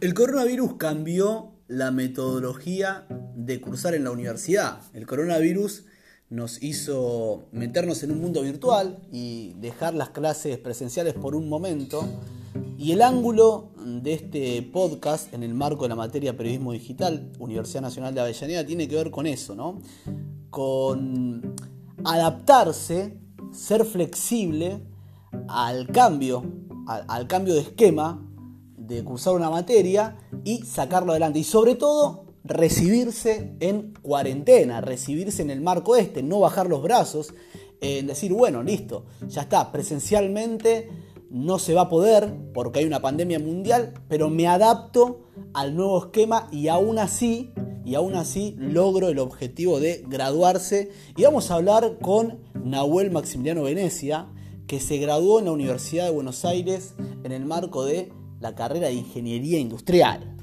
El coronavirus cambió la metodología de cursar en la universidad. El coronavirus nos hizo meternos en un mundo virtual y dejar las clases presenciales por un momento. Y el ángulo de este podcast en el marco de la materia periodismo digital, Universidad Nacional de Avellaneda, tiene que ver con eso, ¿no? Con adaptarse, ser flexible al cambio, al, cambio de esquema de cursar una materia y sacarlo adelante. Y sobre todo, recibirse en cuarentena, recibirse en el marco este, no bajar los brazos, en decir, bueno, listo, ya está, presencialmente no se va a poder porque hay una pandemia mundial, pero me adapto al nuevo esquema y aún así, y aún así logro el objetivo de graduarse. Y vamos a hablar con Nahuel Maximiliano Venecia, que se graduó en la Universidad de Buenos Aires en el marco de la carrera de Ingeniería Industrial.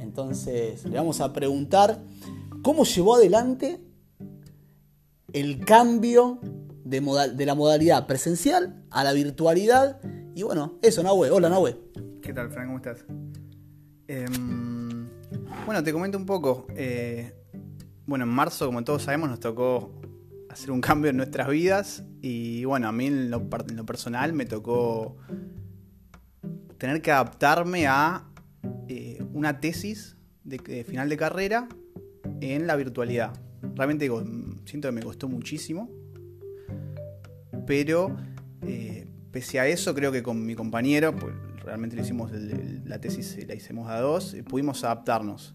Entonces le vamos a preguntar cómo llevó adelante el cambio de, de la modalidad presencial a la virtualidad. Y bueno, eso, Nahue. Hola, Nahue. ¿Qué tal, Frank? ¿Cómo estás? Em, bueno, te comento un poco. Eh, bueno, en marzo, como todos sabemos, nos tocó hacer un cambio en nuestras vidas. Y bueno, a mí en lo personal me tocó tener que adaptarme a eh, una tesis de, final de carrera en la virtualidad. Realmente siento que me costó muchísimo, pero eh, pese a eso creo que con mi compañero, pues realmente le hicimos la tesis, la hicimos a dos, eh, pudimos adaptarnos.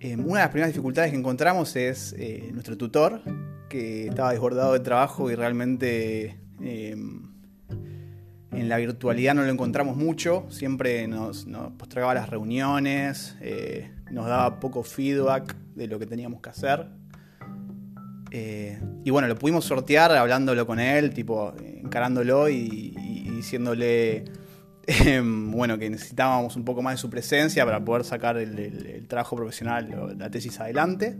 una de las primeras dificultades que encontramos es nuestro tutor, que estaba desbordado de trabajo y realmente en la virtualidad no lo encontramos mucho, siempre nos, postergaba las reuniones, eh, nos daba poco feedback de lo que teníamos que hacer. Eh, y bueno, lo pudimos sortear hablándolo con él, tipo encarándolo y, diciéndole em, bueno, que necesitábamos un poco más de su presencia para poder sacar el, trabajo profesional, la tesis adelante.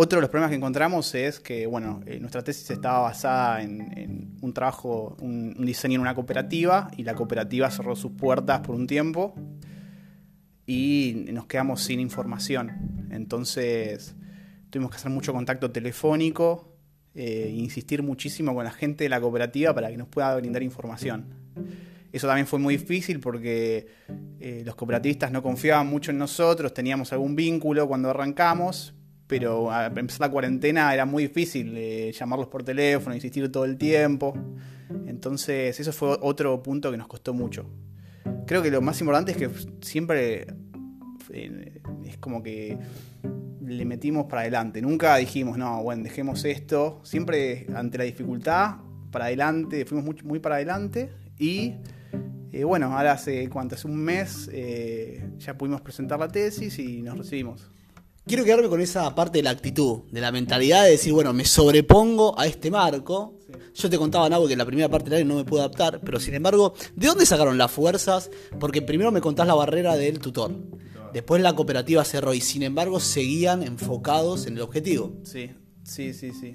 Otro de los problemas que encontramos es que, bueno, eh, nuestra tesis estaba basada en, un trabajo, un, diseño en una cooperativa y la cooperativa cerró sus puertas por un tiempo y nos quedamos sin información. Entonces tuvimos que hacer mucho contacto telefónico, e insistir muchísimo con la gente de la cooperativa para que nos pueda brindar información. Eso también fue muy difícil porque eh, los cooperativistas no confiaban mucho en nosotros, teníamos algún vínculo cuando arrancamos, pero al empezar la cuarentena era muy difícil eh, llamarlos por teléfono, insistir todo el tiempo. Entonces, eso fue otro punto que nos costó mucho. Creo que lo más importante es que siempre eh, es como que le metimos para adelante. Nunca dijimos, no, bueno, dejemos esto. Siempre ante la dificultad, para adelante, fuimos muy, muy para adelante. Y eh, bueno, ahora hace cuánto, hace un mes ya pudimos presentar la tesis y nos recibimos quiero quedarme con esa parte de la actitud, de la mentalidad de decir, bueno, me sobrepongo a este marco. Yo te contaba, Nabo, que en la primera parte del año no me pude adaptar, pero sin embargo, ¿de dónde sacaron las fuerzas? Porque primero me contás la barrera del tutor. Después la cooperativa cerró y sin embargo seguían enfocados en el objetivo. Sí, sí, sí, sí.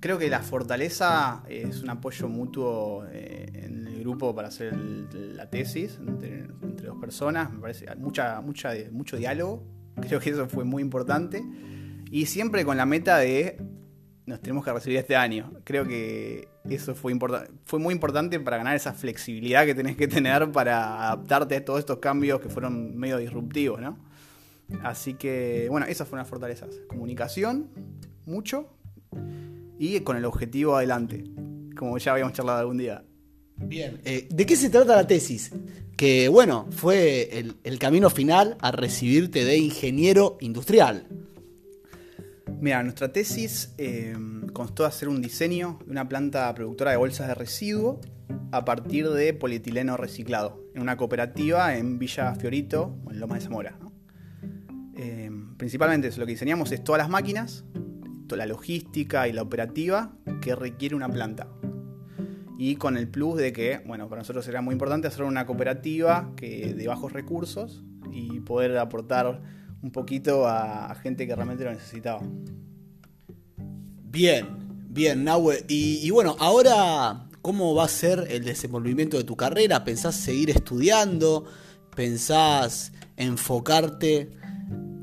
Creo que la fortaleza es un apoyo mutuo eh, en el grupo para hacer la tesis entre, dos personas. Me parece mucha, mucha, mucho diálogo Creo que eso fue muy importante. Y siempre con la meta de nos tenemos que recibir este año. Creo que eso fue, fue muy importante para ganar esa flexibilidad que tenés que tener para adaptarte a todos estos cambios que fueron medio disruptivos, ¿no? Así que, bueno, esas fueron las fortalezas. Comunicación, mucho, y con el objetivo adelante, como ya habíamos charlado algún día. Bien, eh, ¿de qué se trata la tesis? Que bueno, fue el, camino final a recibirte de ingeniero industrial. Mira, nuestra tesis eh, constó de hacer un diseño de una planta productora de bolsas de residuo a partir de polietileno reciclado, en una cooperativa en Villa Fiorito, en Loma de Zamora. Eh, principalmente lo que diseñamos es todas las máquinas, toda la logística y la operativa que requiere una planta y con el plus de que, bueno, para nosotros era muy importante hacer una cooperativa que, de bajos recursos y poder aportar un poquito a, gente que realmente lo necesitaba. Bien, bien, Nahue. Y, bueno, ahora, ¿cómo va a ser el desenvolvimiento de tu carrera? ¿Pensás seguir estudiando? pensás enfocarte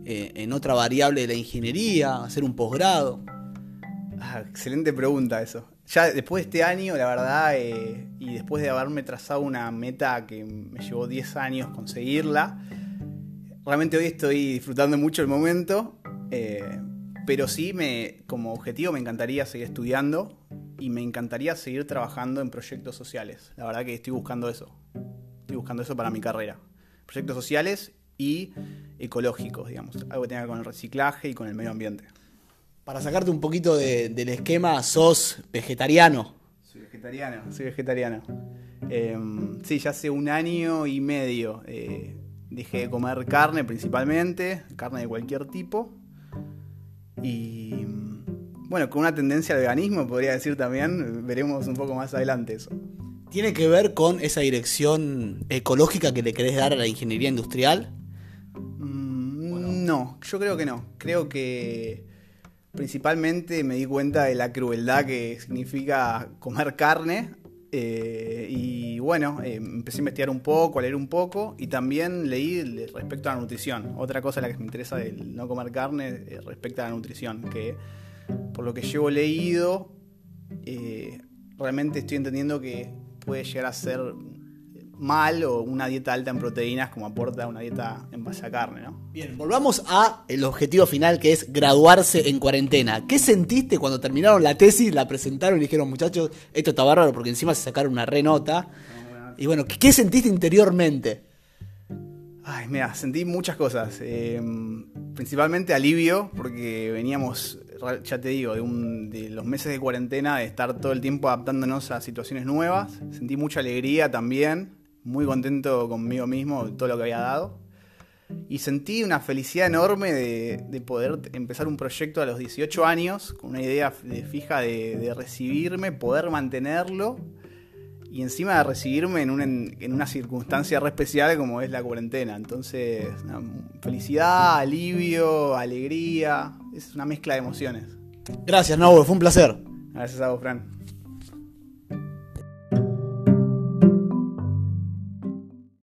eh, en otra variable de la ingeniería, hacer un posgrado? Ah, excelente pregunta eso. Ya después de este año, la verdad, eh, y después de haberme trazado una meta que me llevó 10 años conseguirla, realmente hoy estoy disfrutando mucho el momento, eh, pero sí, me, como objetivo me encantaría seguir estudiando y me encantaría seguir trabajando en proyectos sociales. La verdad que estoy buscando eso. Estoy buscando eso para mi carrera. Proyectos sociales y ecológicos, digamos. Algo que tenga que ver con el reciclaje y con el medio ambiente. Para sacarte un poquito del esquema, sos vegetariano. Soy vegetariano, soy vegetariano. Em, sí, ya hace un año y medio eh, dejé de comer carne principalmente, carne de cualquier tipo. Y bueno, con una tendencia al veganismo, podría decir también, veremos un poco más adelante eso. ¿Tiene que ver con esa dirección ecológica que le querés dar a la ingeniería industrial? Mm, no, yo creo que no. Creo que principalmente me di cuenta de la crueldad que significa comer carne. Eh, y bueno, eh, empecé a investigar un poco, a leer un poco y también leí respecto a la nutrición. Otra cosa la que me interesa del no comer carne eh, respecto a la nutrición, que por lo que llevo leído, realmente estoy entendiendo que puede llegar a ser mal o una dieta alta en proteínas como aporta una dieta en base a carne, ¿no? Bien, volvamos a el objetivo final que es graduarse en cuarentena. ¿Qué sentiste cuando terminaron la tesis, la presentaron y dijeron, muchachos, esto está bárbaro porque encima se sacaron una re nota? Y bueno, ¿qué sentiste interiormente? Ay, mira, sentí muchas cosas. Em, principalmente alivio, porque veníamos, ya te digo, de, de, los meses de cuarentena, de estar todo el tiempo adaptándonos a situaciones nuevas. Sentí mucha alegría también, muy contento conmigo mismo de todo lo que había dado. Y sentí una felicidad enorme de, poder empezar un proyecto a los 18 años, con una idea fija de, de recibirme, poder mantenerlo y encima de recibirme en, una circunstancia re especial como es la cuarentena. Entonces, felicidad, alivio, alegría, es una mezcla de emociones. Gracias, Nau, fue un placer. Gracias a vos, Fran.